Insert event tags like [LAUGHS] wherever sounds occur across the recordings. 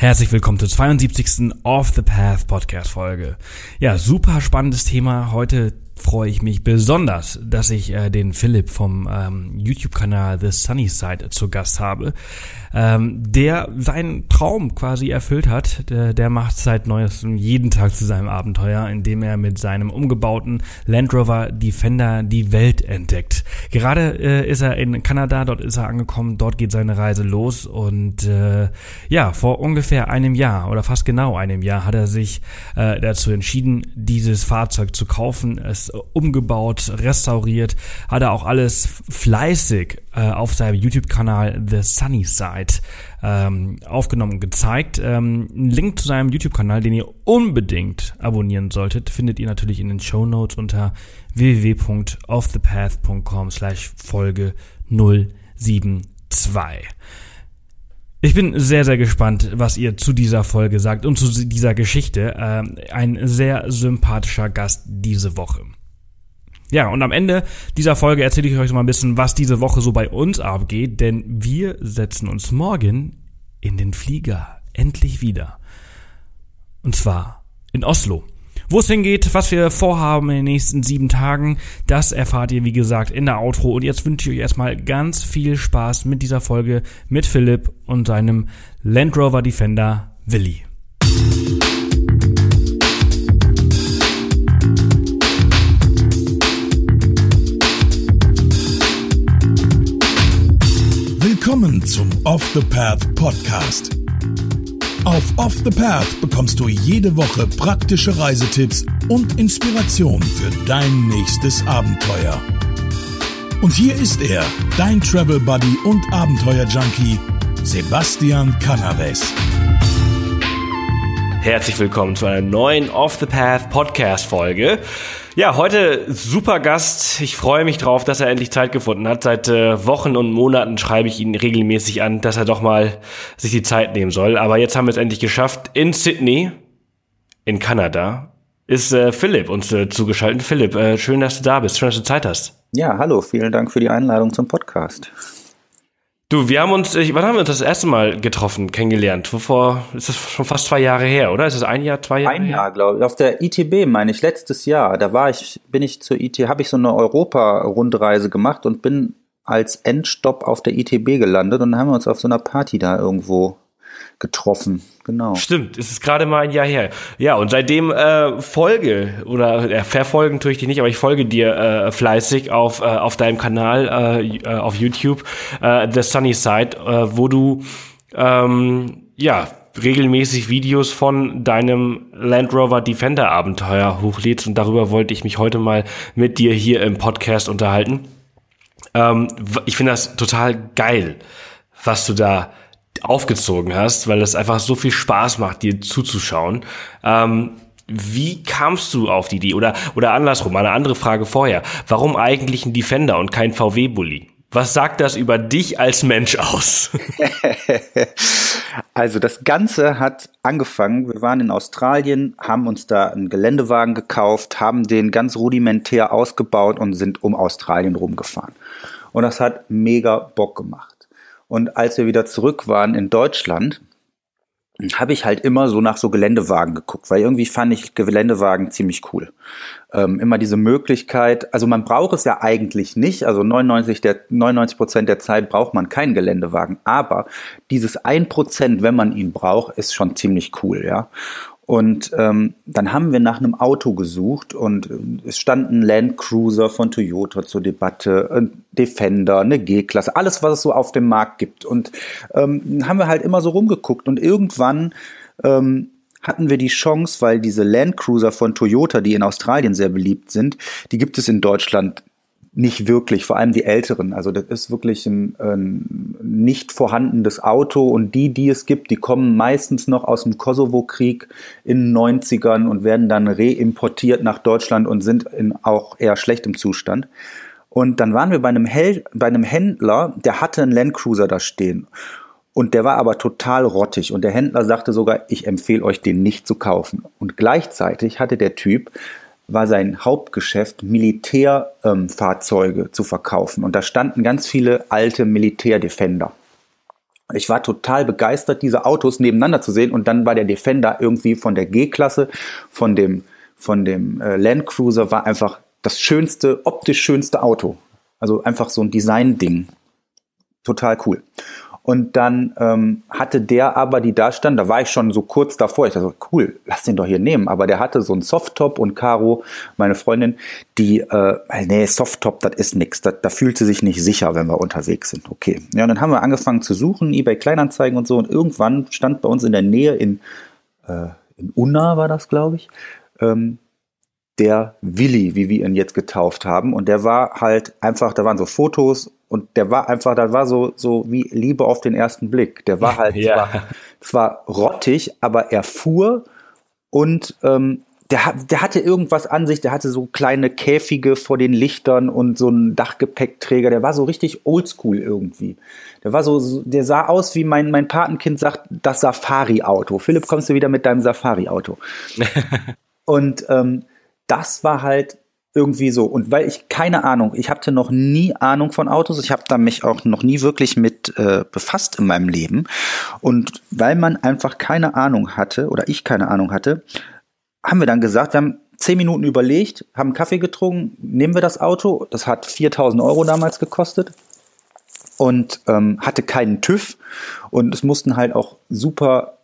Herzlich willkommen zur 72. Off the Path Podcast Folge. Ja, super spannendes Thema. Heute freue ich mich besonders, dass ich äh, den Philipp vom ähm, YouTube-Kanal The Sunny Side zu Gast habe, ähm, der seinen Traum quasi erfüllt hat. Der, der macht seit neuestem jeden Tag zu seinem Abenteuer, indem er mit seinem umgebauten Land Rover Defender die Welt entdeckt. Gerade äh, ist er in Kanada, dort ist er angekommen, dort geht seine Reise los und äh, ja, vor ungefähr einem Jahr oder fast genau einem Jahr hat er sich äh, dazu entschieden, dieses Fahrzeug zu kaufen. Es umgebaut, restauriert, hat er auch alles fleißig äh, auf seinem YouTube-Kanal The Sunny Side ähm, aufgenommen und gezeigt. Ähm, einen Link zu seinem YouTube-Kanal, den ihr unbedingt abonnieren solltet, findet ihr natürlich in den Show Notes unter www.offthepath.com slash Folge 072. Ich bin sehr, sehr gespannt, was ihr zu dieser Folge sagt und zu dieser Geschichte. Ähm, ein sehr sympathischer Gast diese Woche. Ja, und am Ende dieser Folge erzähle ich euch mal ein bisschen, was diese Woche so bei uns abgeht, denn wir setzen uns morgen in den Flieger endlich wieder. Und zwar in Oslo. Wo es hingeht, was wir vorhaben in den nächsten sieben Tagen, das erfahrt ihr, wie gesagt, in der Outro. Und jetzt wünsche ich euch erstmal ganz viel Spaß mit dieser Folge mit Philipp und seinem Land Rover Defender Willi. Willkommen zum Off the Path Podcast. Auf Off the Path bekommst du jede Woche praktische Reisetipps und Inspiration für dein nächstes Abenteuer. Und hier ist er, dein Travel Buddy und Abenteuer Junkie, Sebastian Canaves. Herzlich willkommen zu einer neuen Off the Path Podcast Folge. Ja, heute super Gast. Ich freue mich drauf, dass er endlich Zeit gefunden hat. Seit äh, Wochen und Monaten schreibe ich ihn regelmäßig an, dass er doch mal sich die Zeit nehmen soll. Aber jetzt haben wir es endlich geschafft. In Sydney, in Kanada, ist äh, Philipp uns äh, zugeschaltet. Philipp, äh, schön, dass du da bist. Schön, dass du Zeit hast. Ja, hallo. Vielen Dank für die Einladung zum Podcast. Du, wir haben uns, ich, wann haben wir uns das erste Mal getroffen, kennengelernt? Wovor, ist das schon fast zwei Jahre her, oder? Ist das ein Jahr, zwei Jahre? Ein Jahr, glaube ich. Auf der ITB, meine ich, letztes Jahr. Da war ich, bin ich zur IT, habe ich so eine Europa-Rundreise gemacht und bin als Endstopp auf der ITB gelandet und dann haben wir uns auf so einer Party da irgendwo getroffen. Genau. Stimmt, es ist gerade mal ein Jahr her. Ja, und seitdem äh, folge oder äh, verfolgen tue ich dich nicht, aber ich folge dir äh, fleißig auf, äh, auf deinem Kanal äh, äh auf YouTube, äh, The Sunny Side, äh, wo du ähm, ja regelmäßig Videos von deinem Land Rover Defender Abenteuer hochlädst und darüber wollte ich mich heute mal mit dir hier im Podcast unterhalten. Ähm, ich finde das total geil, was du da aufgezogen hast, weil es einfach so viel Spaß macht, dir zuzuschauen. Ähm, wie kamst du auf die Idee? Oder, oder andersrum, eine andere Frage vorher. Warum eigentlich ein Defender und kein VW-Bully? Was sagt das über dich als Mensch aus? [LAUGHS] also das Ganze hat angefangen, wir waren in Australien, haben uns da einen Geländewagen gekauft, haben den ganz rudimentär ausgebaut und sind um Australien rumgefahren. Und das hat mega Bock gemacht. Und als wir wieder zurück waren in Deutschland, habe ich halt immer so nach so Geländewagen geguckt, weil irgendwie fand ich Geländewagen ziemlich cool. Ähm, immer diese Möglichkeit, also man braucht es ja eigentlich nicht, also 99 der 99 Prozent der Zeit braucht man keinen Geländewagen, aber dieses ein Prozent, wenn man ihn braucht, ist schon ziemlich cool, ja. Und ähm, dann haben wir nach einem Auto gesucht und äh, es standen Land Cruiser von Toyota zur Debatte, ein Defender, eine G-Klasse, alles, was es so auf dem Markt gibt. Und ähm, haben wir halt immer so rumgeguckt und irgendwann ähm, hatten wir die Chance, weil diese Land Cruiser von Toyota, die in Australien sehr beliebt sind, die gibt es in Deutschland nicht wirklich, vor allem die älteren. Also das ist wirklich ein, ein, nicht vorhandenes Auto und die, die es gibt, die kommen meistens noch aus dem Kosovo-Krieg in den 90ern und werden dann reimportiert nach Deutschland und sind in auch eher schlechtem Zustand. Und dann waren wir bei einem, Hel bei einem Händler, der hatte einen Landcruiser da stehen. Und der war aber total rottig. Und der Händler sagte sogar, ich empfehle euch den nicht zu kaufen. Und gleichzeitig hatte der Typ war sein Hauptgeschäft, Militärfahrzeuge ähm, zu verkaufen. Und da standen ganz viele alte Militärdefender. Ich war total begeistert, diese Autos nebeneinander zu sehen. Und dann war der Defender irgendwie von der G-Klasse, von dem, von dem äh, Land Cruiser, war einfach das schönste, optisch schönste Auto. Also einfach so ein Design-Ding. Total cool. Und dann ähm, hatte der aber, die da stand, da war ich schon so kurz davor. Ich dachte, cool, lass den doch hier nehmen. Aber der hatte so einen Softtop und Caro, meine Freundin, die, äh, nee, Softtop, das ist nix. Da, da fühlt sie sich nicht sicher, wenn wir unterwegs sind. Okay. Ja, und dann haben wir angefangen zu suchen, eBay Kleinanzeigen und so. Und irgendwann stand bei uns in der Nähe in, äh, in Unna war das, glaube ich, ähm, der Willi, wie wir ihn jetzt getauft haben. Und der war halt einfach, da waren so Fotos und der war einfach, da war so, so wie Liebe auf den ersten Blick. Der war halt ja. zwar, zwar rottig, aber er fuhr und ähm, der, der hatte irgendwas an sich, der hatte so kleine Käfige vor den Lichtern und so einen Dachgepäckträger, der war so richtig oldschool irgendwie. Der war so, der sah aus wie mein, mein Patenkind sagt, das Safari-Auto. Philipp, kommst du wieder mit deinem Safari-Auto? [LAUGHS] und ähm, das war halt irgendwie so. Und weil ich keine Ahnung, ich hatte noch nie Ahnung von Autos, ich habe da mich auch noch nie wirklich mit äh, befasst in meinem Leben. Und weil man einfach keine Ahnung hatte oder ich keine Ahnung hatte, haben wir dann gesagt, wir haben zehn Minuten überlegt, haben Kaffee getrunken, nehmen wir das Auto. Das hat 4000 Euro damals gekostet und ähm, hatte keinen TÜV und es mussten halt auch super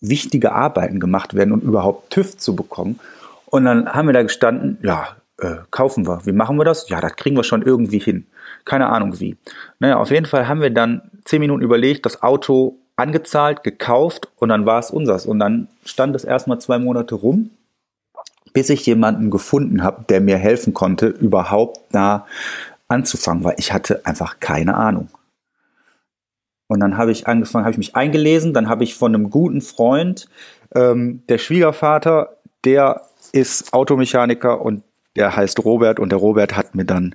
wichtige Arbeiten gemacht werden, um überhaupt TÜV zu bekommen. Und dann haben wir da gestanden, ja, äh, kaufen wir. Wie machen wir das? Ja, das kriegen wir schon irgendwie hin. Keine Ahnung wie. Naja, auf jeden Fall haben wir dann zehn Minuten überlegt, das Auto angezahlt, gekauft und dann war es unseres. Und dann stand es erstmal zwei Monate rum, bis ich jemanden gefunden habe, der mir helfen konnte, überhaupt da anzufangen, weil ich hatte einfach keine Ahnung. Und dann habe ich angefangen, habe ich mich eingelesen, dann habe ich von einem guten Freund, ähm, der Schwiegervater, der ist Automechaniker und der heißt Robert und der Robert hat mir dann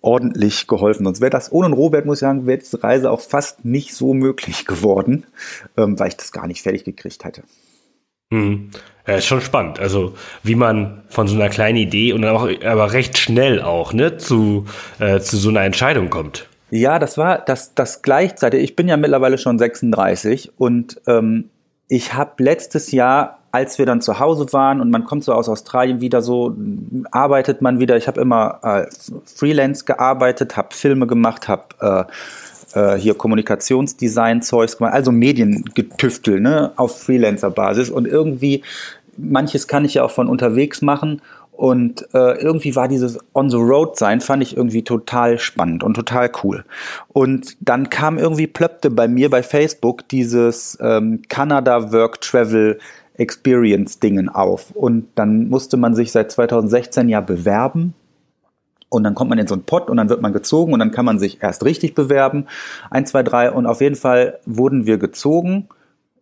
ordentlich geholfen. Sonst wäre das ohne Robert, muss ich sagen, wäre diese Reise auch fast nicht so möglich geworden, ähm, weil ich das gar nicht fertig gekriegt hätte. Hm. Ja, ist schon spannend. Also wie man von so einer kleinen Idee und dann auch aber recht schnell auch ne zu äh, zu so einer Entscheidung kommt. Ja, das war das das gleichzeitig. Ich bin ja mittlerweile schon 36 und ähm, ich habe letztes Jahr als wir dann zu Hause waren und man kommt so aus Australien wieder so, arbeitet man wieder. Ich habe immer äh, Freelance gearbeitet, habe Filme gemacht, habe äh, äh, hier Kommunikationsdesign-Zeugs gemacht, also Mediengetüftel ne, auf Freelancer-Basis. Und irgendwie, manches kann ich ja auch von unterwegs machen. Und äh, irgendwie war dieses On the Road sein, fand ich irgendwie total spannend und total cool. Und dann kam irgendwie, plöppte bei mir bei Facebook dieses ähm, Canada Work Travel Experience-Dingen auf. Und dann musste man sich seit 2016 ja bewerben. Und dann kommt man in so einen Pott und dann wird man gezogen und dann kann man sich erst richtig bewerben. Eins, zwei, drei. Und auf jeden Fall wurden wir gezogen.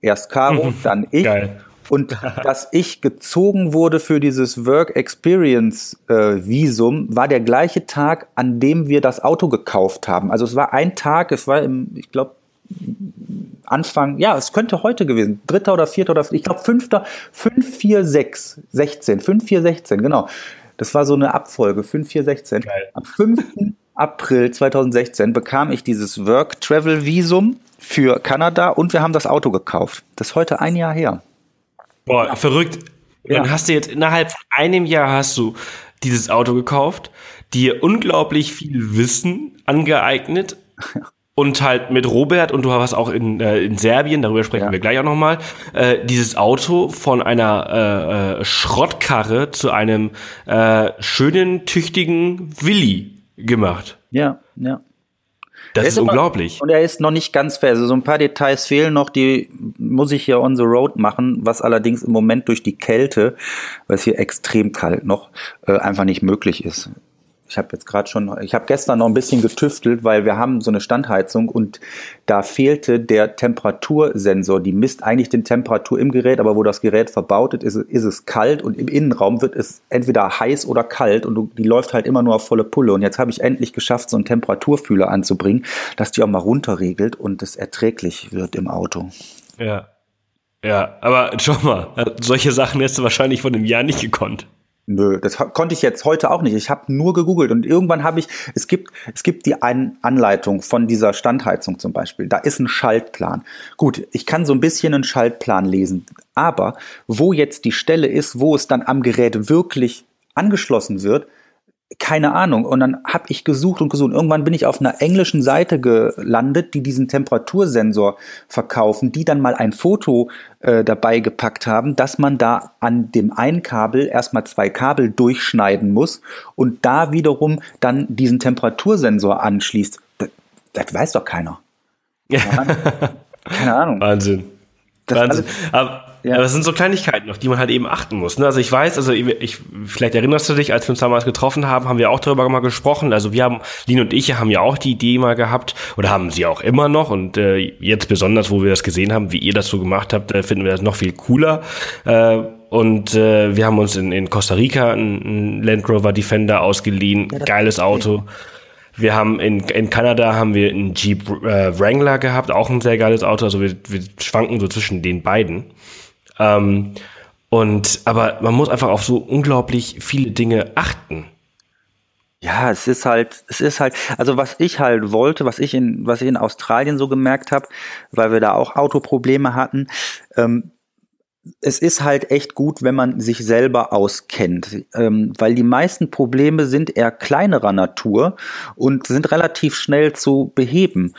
Erst Caro, dann ich. Geil. Und dass ich gezogen wurde für dieses Work Experience äh, Visum, war der gleiche Tag, an dem wir das Auto gekauft haben. Also es war ein Tag, es war im, ich glaube, Anfang, ja, es könnte heute gewesen, dritter oder vierter oder, ich glaube, fünfter, fünf, vier, sechs, sechzehn, fünf, vier, sechzehn, genau. Das war so eine Abfolge, fünf, vier, sechzehn. Am 5. April 2016 bekam ich dieses Work Travel Visum für Kanada und wir haben das Auto gekauft. Das ist heute ein Jahr her. Boah, ja. verrückt. Dann ja. hast du jetzt innerhalb von einem Jahr hast du dieses Auto gekauft, dir unglaublich viel Wissen angeeignet [LAUGHS] und halt mit Robert und du warst auch in, äh, in Serbien, darüber sprechen ja. wir gleich auch nochmal, äh, dieses Auto von einer äh, äh, Schrottkarre zu einem äh, schönen, tüchtigen Willi gemacht. Ja, ja. Das ist, ist unglaublich. und er ist noch nicht ganz fair. Also so ein paar Details fehlen noch, die muss ich hier on the road machen, was allerdings im Moment durch die Kälte, weil es hier extrem kalt noch, äh, einfach nicht möglich ist ich habe jetzt gerade schon, ich habe gestern noch ein bisschen getüftelt, weil wir haben so eine Standheizung und da fehlte der Temperatursensor. Die misst eigentlich die Temperatur im Gerät, aber wo das Gerät verbaut ist, ist es kalt und im Innenraum wird es entweder heiß oder kalt und die läuft halt immer nur auf volle Pulle. Und jetzt habe ich endlich geschafft, so einen Temperaturfühler anzubringen, dass die auch mal runterregelt und es erträglich wird im Auto. Ja. Ja, aber schau mal, solche Sachen hättest du wahrscheinlich von einem Jahr nicht gekonnt. Nö, das konnte ich jetzt heute auch nicht. Ich habe nur gegoogelt und irgendwann habe ich, es gibt, es gibt die An Anleitung von dieser Standheizung zum Beispiel. Da ist ein Schaltplan. Gut, ich kann so ein bisschen einen Schaltplan lesen, aber wo jetzt die Stelle ist, wo es dann am Gerät wirklich angeschlossen wird, keine Ahnung. Und dann habe ich gesucht und gesucht. Irgendwann bin ich auf einer englischen Seite gelandet, die diesen Temperatursensor verkaufen, die dann mal ein Foto äh, dabei gepackt haben, dass man da an dem einen Kabel erstmal zwei Kabel durchschneiden muss und da wiederum dann diesen Temperatursensor anschließt. Das, das weiß doch keiner. [LAUGHS] Keine Ahnung. Wahnsinn. Das Wahnsinn. Aber ja. Aber das sind so Kleinigkeiten, auf die man halt eben achten muss. Ne? Also ich weiß, also ich, vielleicht erinnerst du dich, als wir uns damals getroffen haben, haben wir auch darüber mal gesprochen. Also wir haben, Lin und ich haben ja auch die Idee mal gehabt oder haben sie auch immer noch und äh, jetzt besonders, wo wir das gesehen haben, wie ihr das so gemacht habt, äh, finden wir das noch viel cooler. Äh, und äh, wir haben uns in, in Costa Rica einen Land Rover Defender ausgeliehen, ja, geiles Auto. Wir haben in, in Kanada haben wir einen Jeep äh, Wrangler gehabt, auch ein sehr geiles Auto. Also wir, wir schwanken so zwischen den beiden. Ähm, und aber man muss einfach auf so unglaublich viele Dinge achten. Ja, es ist halt, es ist halt, also was ich halt wollte, was ich in, was ich in Australien so gemerkt habe, weil wir da auch Autoprobleme hatten, ähm, es ist halt echt gut, wenn man sich selber auskennt, ähm, weil die meisten Probleme sind eher kleinerer Natur und sind relativ schnell zu beheben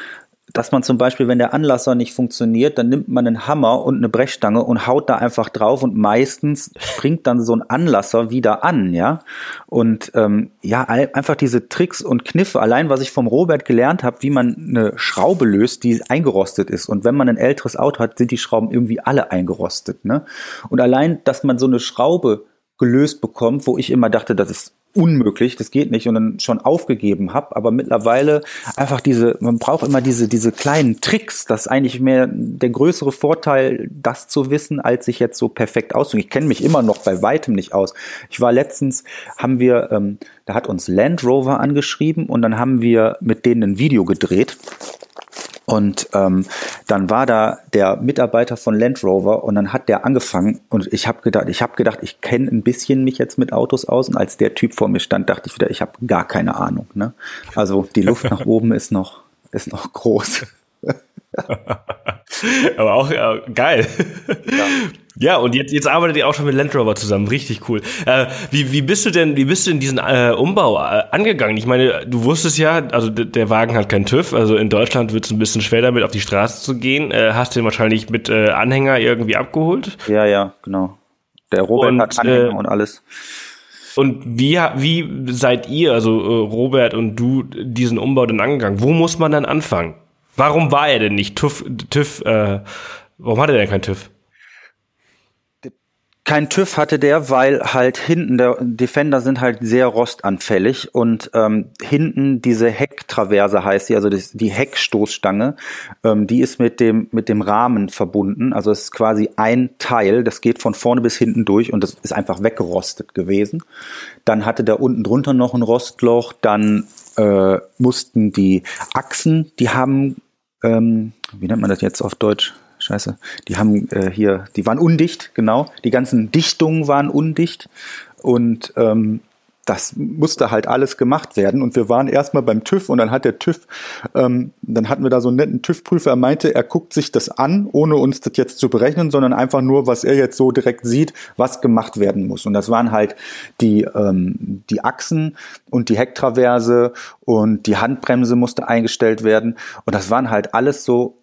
dass man zum Beispiel, wenn der Anlasser nicht funktioniert, dann nimmt man einen Hammer und eine Brechstange und haut da einfach drauf und meistens springt dann so ein Anlasser wieder an, ja. Und ähm, ja, einfach diese Tricks und Kniffe, allein was ich vom Robert gelernt habe, wie man eine Schraube löst, die eingerostet ist. Und wenn man ein älteres Auto hat, sind die Schrauben irgendwie alle eingerostet, ne? Und allein, dass man so eine Schraube gelöst bekommt, wo ich immer dachte, das ist unmöglich, das geht nicht und dann schon aufgegeben habe, aber mittlerweile einfach diese, man braucht immer diese, diese kleinen Tricks, das ist eigentlich mehr der größere Vorteil, das zu wissen, als sich jetzt so perfekt auszugehen. Ich kenne mich immer noch bei weitem nicht aus. Ich war letztens, haben wir, ähm, da hat uns Land Rover angeschrieben und dann haben wir mit denen ein Video gedreht und ähm, dann war da der Mitarbeiter von Land Rover und dann hat der angefangen und ich habe gedacht, ich habe gedacht, ich kenne ein bisschen mich jetzt mit Autos aus und als der Typ vor mir stand, dachte ich wieder, ich habe gar keine Ahnung. Ne? Also die Luft nach oben ist noch ist noch groß. [LAUGHS] Aber auch ja, geil. Ja. Ja, und jetzt, jetzt arbeitet ihr auch schon mit Land Rover zusammen. Richtig cool. Äh, wie, wie bist du denn, wie bist du in diesen äh, Umbau äh, angegangen? Ich meine, du wusstest ja, also der Wagen hat keinen TÜV, also in Deutschland wird es ein bisschen schwer damit auf die Straße zu gehen. Äh, hast du ihn wahrscheinlich mit äh, Anhänger irgendwie abgeholt? Ja, ja, genau. Der Robert und, hat Anhänger äh, und alles. Und wie, wie seid ihr, also Robert und du, diesen Umbau denn angegangen? Wo muss man dann anfangen? Warum war er denn nicht TÜV? TÜV äh, warum hat er denn kein TÜV? Kein TÜV hatte der, weil halt hinten der Defender sind halt sehr rostanfällig und ähm, hinten diese Hecktraverse heißt sie, also das, die Heckstoßstange, ähm, die ist mit dem mit dem Rahmen verbunden. Also es ist quasi ein Teil, das geht von vorne bis hinten durch und das ist einfach weggerostet gewesen. Dann hatte der unten drunter noch ein Rostloch, dann äh, mussten die Achsen, die haben, ähm, wie nennt man das jetzt auf Deutsch? Scheiße, die haben äh, hier, die waren undicht, genau. Die ganzen Dichtungen waren undicht und ähm, das musste halt alles gemacht werden. Und wir waren erstmal beim TÜV und dann hat der TÜV, ähm, dann hatten wir da so einen netten TÜV-Prüfer, er meinte, er guckt sich das an, ohne uns das jetzt zu berechnen, sondern einfach nur, was er jetzt so direkt sieht, was gemacht werden muss. Und das waren halt die, ähm, die Achsen und die Hecktraverse und die Handbremse musste eingestellt werden. Und das waren halt alles so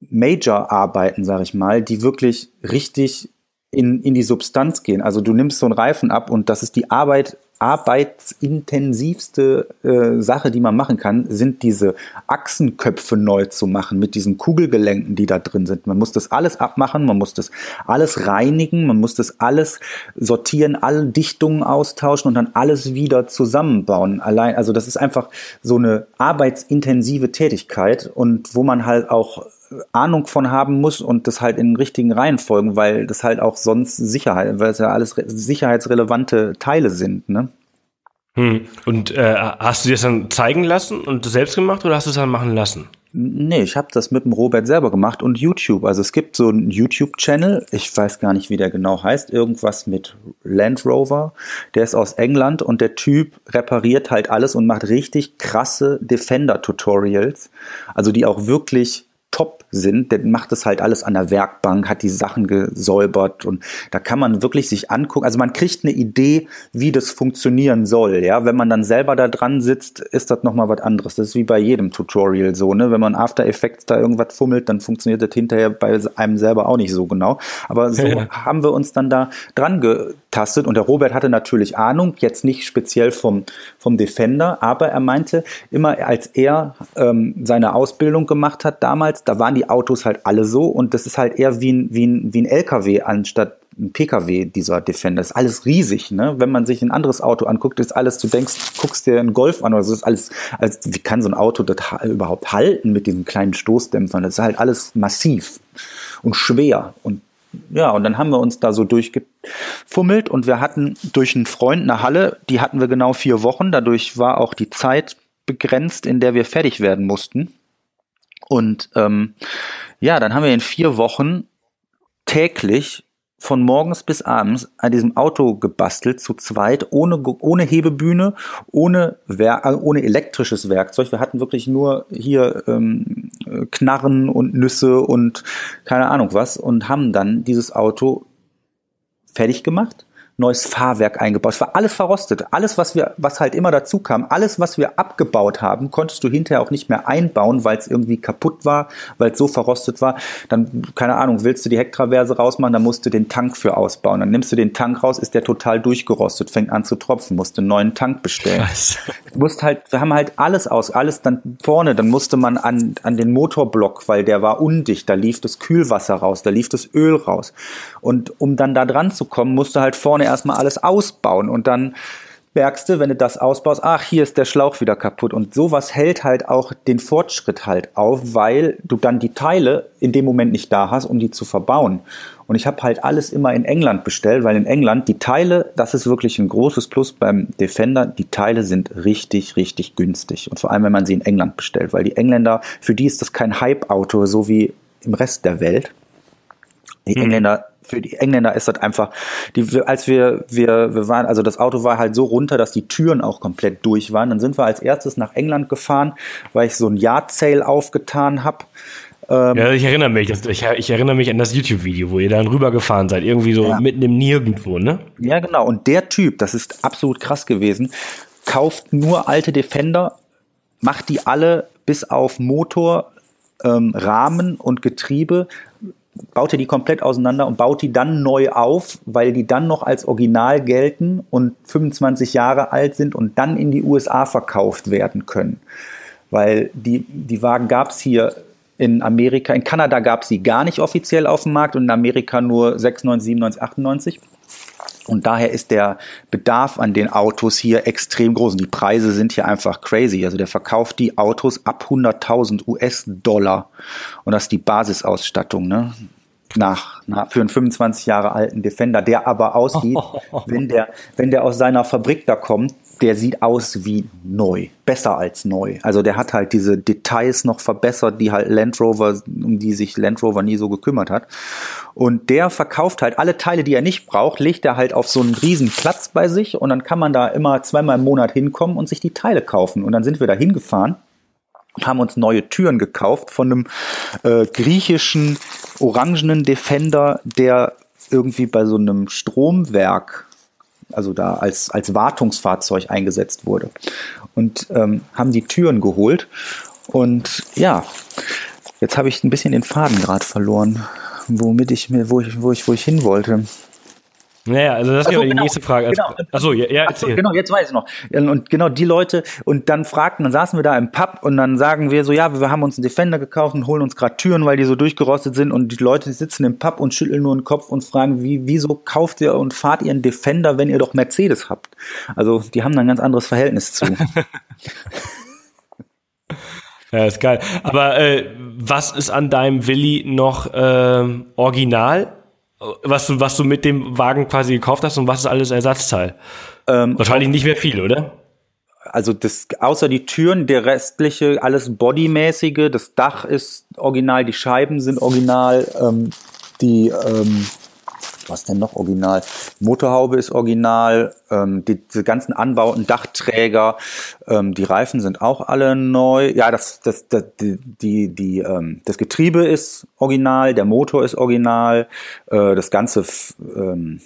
Major-Arbeiten, sag ich mal, die wirklich richtig in, in die Substanz gehen. Also du nimmst so einen Reifen ab und das ist die Arbeit arbeitsintensivste äh, Sache, die man machen kann, sind diese Achsenköpfe neu zu machen mit diesen Kugelgelenken, die da drin sind. Man muss das alles abmachen, man muss das alles reinigen, man muss das alles sortieren, alle Dichtungen austauschen und dann alles wieder zusammenbauen. Allein, also das ist einfach so eine arbeitsintensive Tätigkeit und wo man halt auch Ahnung von haben muss und das halt in den richtigen Reihenfolgen, weil das halt auch sonst Sicherheit, weil es ja alles sicherheitsrelevante Teile sind, ne? Hm. Und äh, hast du dir das dann zeigen lassen und selbst gemacht oder hast du es dann machen lassen? Nee, ich habe das mit dem Robert selber gemacht und YouTube. Also es gibt so einen YouTube-Channel, ich weiß gar nicht, wie der genau heißt, irgendwas mit Land Rover. Der ist aus England und der Typ repariert halt alles und macht richtig krasse Defender-Tutorials. Also die auch wirklich top sind, der macht das halt alles an der Werkbank, hat die Sachen gesäubert und da kann man wirklich sich angucken. Also man kriegt eine Idee, wie das funktionieren soll. Ja, wenn man dann selber da dran sitzt, ist das nochmal was anderes. Das ist wie bei jedem Tutorial so, ne? Wenn man After Effects da irgendwas fummelt, dann funktioniert das hinterher bei einem selber auch nicht so genau. Aber so [LAUGHS] ja. haben wir uns dann da dran getastet und der Robert hatte natürlich Ahnung, jetzt nicht speziell vom, vom Defender, aber er meinte immer, als er ähm, seine Ausbildung gemacht hat damals, da waren die Autos halt alle so und das ist halt eher wie ein, wie ein, wie ein LKW anstatt ein PKW, dieser Defender. Das ist alles riesig, ne? Wenn man sich ein anderes Auto anguckt, ist alles, du denkst, guckst dir einen Golf an oder so, ist alles, als, wie kann so ein Auto das überhaupt halten mit diesen kleinen Stoßdämpfern? Das ist halt alles massiv und schwer und ja, und dann haben wir uns da so durchgefummelt und wir hatten durch einen Freund eine Halle, die hatten wir genau vier Wochen. Dadurch war auch die Zeit begrenzt, in der wir fertig werden mussten. Und ähm, ja, dann haben wir in vier Wochen täglich von morgens bis abends an diesem Auto gebastelt, zu zweit, ohne, ohne Hebebühne, ohne, Wer äh, ohne elektrisches Werkzeug. Wir hatten wirklich nur hier ähm, Knarren und Nüsse und keine Ahnung was und haben dann dieses Auto fertig gemacht neues Fahrwerk eingebaut. Es war alles verrostet. Alles, was wir, was halt immer dazu kam, alles, was wir abgebaut haben, konntest du hinterher auch nicht mehr einbauen, weil es irgendwie kaputt war, weil es so verrostet war. Dann, keine Ahnung, willst du die Hecktraverse rausmachen, dann musst du den Tank für ausbauen. Dann nimmst du den Tank raus, ist der total durchgerostet, fängt an zu tropfen, musst du einen neuen Tank bestellen. [LAUGHS] Du musst halt, wir haben halt alles aus, alles dann vorne, dann musste man an, an den Motorblock, weil der war undicht, da lief das Kühlwasser raus, da lief das Öl raus. Und um dann da dran zu kommen, musst du halt vorne erstmal alles ausbauen und dann merkst du, wenn du das ausbaust, ach, hier ist der Schlauch wieder kaputt. Und sowas hält halt auch den Fortschritt halt auf, weil du dann die Teile in dem Moment nicht da hast, um die zu verbauen. Und ich habe halt alles immer in England bestellt, weil in England die Teile, das ist wirklich ein großes Plus beim Defender, die Teile sind richtig, richtig günstig. Und vor allem, wenn man sie in England bestellt, weil die Engländer, für die ist das kein Hype-Auto, so wie im Rest der Welt. Die hm. Engländer für die Engländer ist das einfach, die, als wir, wir, wir waren, also das Auto war halt so runter, dass die Türen auch komplett durch waren. Dann sind wir als erstes nach England gefahren, weil ich so ein Yard Sale aufgetan habe. Ähm, ja, ich erinnere mich. Ich, ich, erinnere mich an das YouTube-Video, wo ihr dann rübergefahren seid, irgendwie so ja. mitten im Nirgendwo, ne? Ja, genau. Und der Typ, das ist absolut krass gewesen, kauft nur alte Defender, macht die alle bis auf Motor, ähm, Rahmen und Getriebe baut er die komplett auseinander und baut die dann neu auf, weil die dann noch als Original gelten und 25 Jahre alt sind und dann in die USA verkauft werden können. Weil die, die Wagen gab es hier in Amerika, in Kanada gab es sie gar nicht offiziell auf dem Markt und in Amerika nur 96, 97, 98. Und daher ist der Bedarf an den Autos hier extrem groß. Und die Preise sind hier einfach crazy. Also der verkauft die Autos ab 100.000 US-Dollar. Und das ist die Basisausstattung, ne? Nach, nach, für einen 25 Jahre alten Defender, der aber aussieht, [LAUGHS] wenn der, wenn der aus seiner Fabrik da kommt, der sieht aus wie neu, besser als neu. Also der hat halt diese Details noch verbessert, die halt Land Rover, um die sich Land Rover nie so gekümmert hat. Und der verkauft halt alle Teile, die er nicht braucht, legt er halt auf so einen riesen Platz bei sich und dann kann man da immer zweimal im Monat hinkommen und sich die Teile kaufen. Und dann sind wir da hingefahren haben uns neue Türen gekauft von einem äh, griechischen orangenen Defender, der irgendwie bei so einem Stromwerk also da als, als Wartungsfahrzeug eingesetzt wurde. Und ähm, haben die Türen geholt. Und ja, jetzt habe ich ein bisschen den Faden gerade verloren, womit ich mir, wo ich, wo ich, wo ich hin wollte. Naja, also das wäre so, die genau, nächste Frage. Genau. Achso, ja, ja. Achso, genau, jetzt weiß ich noch. Und genau die Leute, und dann fragten, dann saßen wir da im Pub und dann sagen wir so, ja, wir haben uns einen Defender gekauft und holen uns gerade Türen, weil die so durchgerostet sind und die Leute sitzen im Pub und schütteln nur den Kopf und fragen, wie, wieso kauft ihr und fahrt ihr einen Defender, wenn ihr doch Mercedes habt? Also die haben da ein ganz anderes Verhältnis zu. [LAUGHS] Ja, ist geil. Aber äh, was ist an deinem Willi noch äh, original? Was du, was du mit dem Wagen quasi gekauft hast und was ist alles Ersatzteil? Ähm, Wahrscheinlich nicht mehr viel, oder? also das, außer die Türen, der restliche, alles bodymäßige, das Dach ist original, die Scheiben sind original, ähm, die, ähm, was denn noch original? Motorhaube ist original, ähm, die, diese ganzen Anbauten, Dachträger, ähm, die Reifen sind auch alle neu. Ja, das, das, das, die, die, die, ähm, das Getriebe ist original, der Motor ist original, äh, das ganze ähm,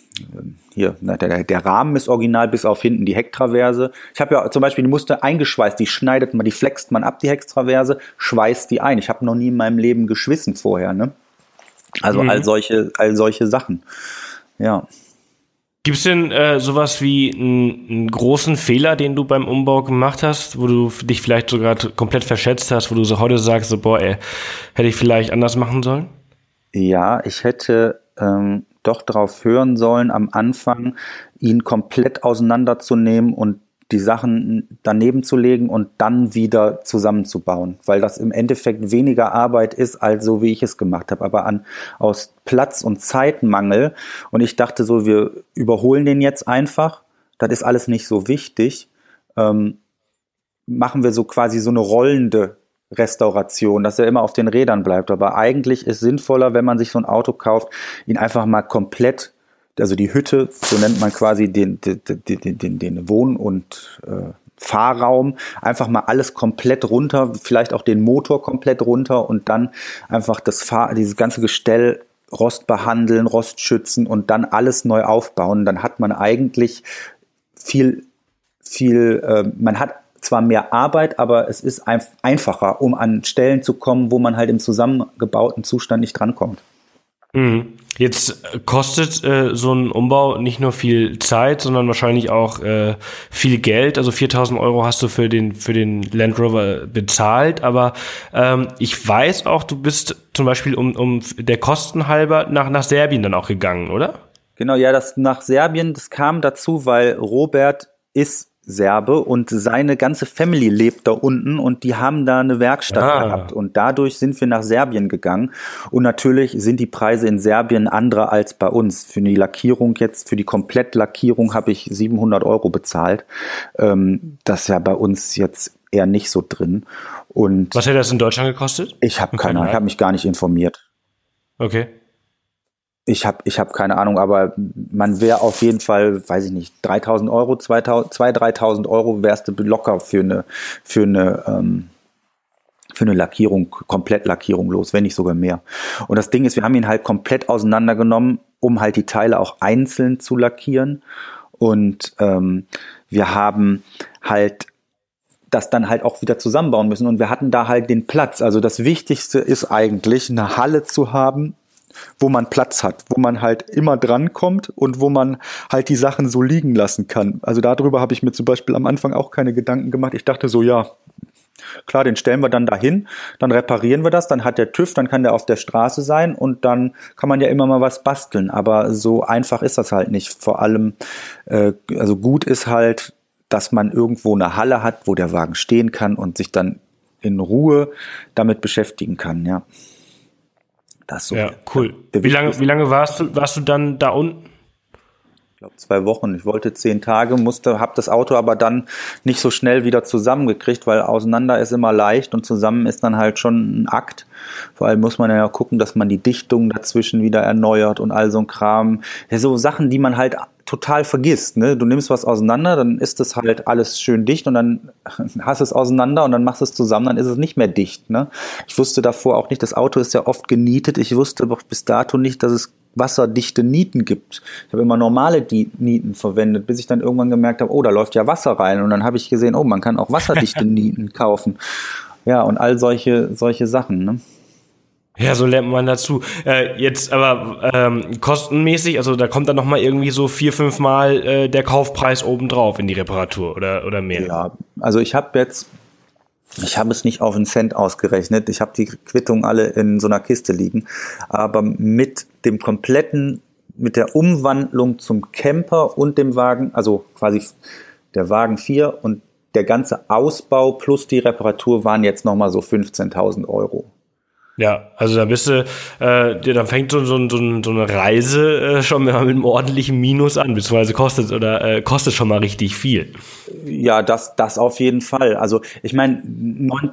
hier, der, der Rahmen ist original bis auf hinten die Hecktraverse. Ich habe ja zum Beispiel die Muster eingeschweißt, die schneidet man, die flext man ab, die Hecktraverse, schweißt die ein. Ich habe noch nie in meinem Leben geschwissen vorher, ne? Also mhm. all solche, all solche Sachen. Ja. Gibt es denn äh, sowas wie einen, einen, großen Fehler, den du beim Umbau gemacht hast, wo du dich vielleicht sogar komplett verschätzt hast, wo du so heute sagst, so, boah, ey, hätte ich vielleicht anders machen sollen? Ja, ich hätte ähm, doch darauf hören sollen, am Anfang ihn komplett auseinanderzunehmen und die Sachen daneben zu legen und dann wieder zusammenzubauen, weil das im Endeffekt weniger Arbeit ist, als so wie ich es gemacht habe. Aber an, aus Platz- und Zeitmangel und ich dachte so, wir überholen den jetzt einfach, das ist alles nicht so wichtig, ähm, machen wir so quasi so eine rollende Restauration, dass er immer auf den Rädern bleibt. Aber eigentlich ist sinnvoller, wenn man sich so ein Auto kauft, ihn einfach mal komplett also die Hütte, so nennt man quasi den, den, den, den, den Wohn- und äh, Fahrraum, einfach mal alles komplett runter, vielleicht auch den Motor komplett runter und dann einfach das Fahr dieses ganze Gestell Rost behandeln, Rost schützen und dann alles neu aufbauen. Dann hat man eigentlich viel, viel, äh, man hat zwar mehr Arbeit, aber es ist ein, einfacher, um an Stellen zu kommen, wo man halt im zusammengebauten Zustand nicht drankommt. Mhm. Jetzt kostet äh, so ein Umbau nicht nur viel Zeit, sondern wahrscheinlich auch äh, viel Geld. Also 4000 Euro hast du für den, für den Land Rover bezahlt. Aber ähm, ich weiß auch, du bist zum Beispiel um, um der Kosten halber nach, nach Serbien dann auch gegangen, oder? Genau, ja, das nach Serbien, das kam dazu, weil Robert ist Serbe und seine ganze Family lebt da unten und die haben da eine Werkstatt ah. gehabt und dadurch sind wir nach Serbien gegangen und natürlich sind die Preise in Serbien andere als bei uns. Für die Lackierung jetzt, für die Komplettlackierung habe ich 700 Euro bezahlt. Ähm, das ist ja bei uns jetzt eher nicht so drin. Und Was hätte das in Deutschland gekostet? Ich habe keine, ich habe mich gar nicht informiert. Okay. Ich habe ich hab keine Ahnung, aber man wäre auf jeden Fall, weiß ich nicht, 3000 Euro, 2000, 3000 Euro wärst du locker für eine, für eine, ähm, für eine Lackierung, komplett Lackierung los, wenn nicht sogar mehr. Und das Ding ist, wir haben ihn halt komplett auseinandergenommen, um halt die Teile auch einzeln zu lackieren. Und ähm, wir haben halt das dann halt auch wieder zusammenbauen müssen. Und wir hatten da halt den Platz. Also das Wichtigste ist eigentlich, eine Halle zu haben, wo man Platz hat, wo man halt immer drankommt und wo man halt die Sachen so liegen lassen kann. Also darüber habe ich mir zum Beispiel am Anfang auch keine Gedanken gemacht. Ich dachte so, ja, klar, den stellen wir dann dahin, dann reparieren wir das, dann hat der TÜV, dann kann der auf der Straße sein und dann kann man ja immer mal was basteln. Aber so einfach ist das halt nicht. Vor allem, äh, also gut ist halt, dass man irgendwo eine Halle hat, wo der Wagen stehen kann und sich dann in Ruhe damit beschäftigen kann, ja. Das so. Ja, cool. Wie lange, wie lange warst du, warst du dann da unten? Ich glaube zwei Wochen. Ich wollte zehn Tage, musste, habe das Auto aber dann nicht so schnell wieder zusammengekriegt, weil auseinander ist immer leicht und zusammen ist dann halt schon ein Akt. Vor allem muss man ja gucken, dass man die Dichtung dazwischen wieder erneuert und all so ein Kram. Ja, so Sachen, die man halt total vergisst. Ne? Du nimmst was auseinander, dann ist es halt alles schön dicht und dann [LAUGHS] hast es auseinander und dann machst du es zusammen, dann ist es nicht mehr dicht. Ne? Ich wusste davor auch nicht, das Auto ist ja oft genietet. Ich wusste aber bis dato nicht, dass es wasserdichte Nieten gibt. Ich habe immer normale Nieten verwendet, bis ich dann irgendwann gemerkt habe, oh, da läuft ja Wasser rein. Und dann habe ich gesehen, oh, man kann auch wasserdichte [LAUGHS] Nieten kaufen. Ja, und all solche, solche Sachen. Ne? Ja, so lernt man dazu. Äh, jetzt aber ähm, kostenmäßig, also da kommt dann noch mal irgendwie so vier, fünf Mal äh, der Kaufpreis obendrauf in die Reparatur oder oder mehr. Ja, also ich habe jetzt, ich habe es nicht auf einen Cent ausgerechnet. Ich habe die Quittungen alle in so einer Kiste liegen, aber mit dem kompletten, mit der Umwandlung zum Camper und dem Wagen, also quasi der Wagen 4 und der ganze Ausbau plus die Reparatur waren jetzt noch mal so 15.000 Euro. Ja, also da bist du, äh, dann fängt so, so, so, so eine Reise äh, schon mit einem ordentlichen Minus an, beziehungsweise kostet oder äh, kostet schon mal richtig viel. Ja, das, das auf jeden Fall. Also ich meine,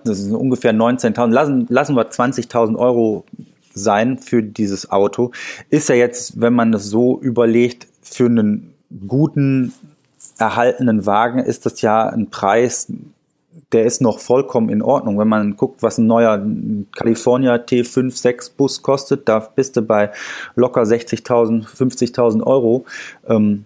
das sind ungefähr 19.000, lassen, lassen wir 20.000 Euro sein für dieses Auto. Ist ja jetzt, wenn man es so überlegt, für einen guten erhaltenen Wagen ist das ja ein Preis, der ist noch vollkommen in Ordnung. Wenn man guckt, was ein neuer California T5, 6 Bus kostet, da bist du bei locker 60.000, 50.000 Euro, ähm,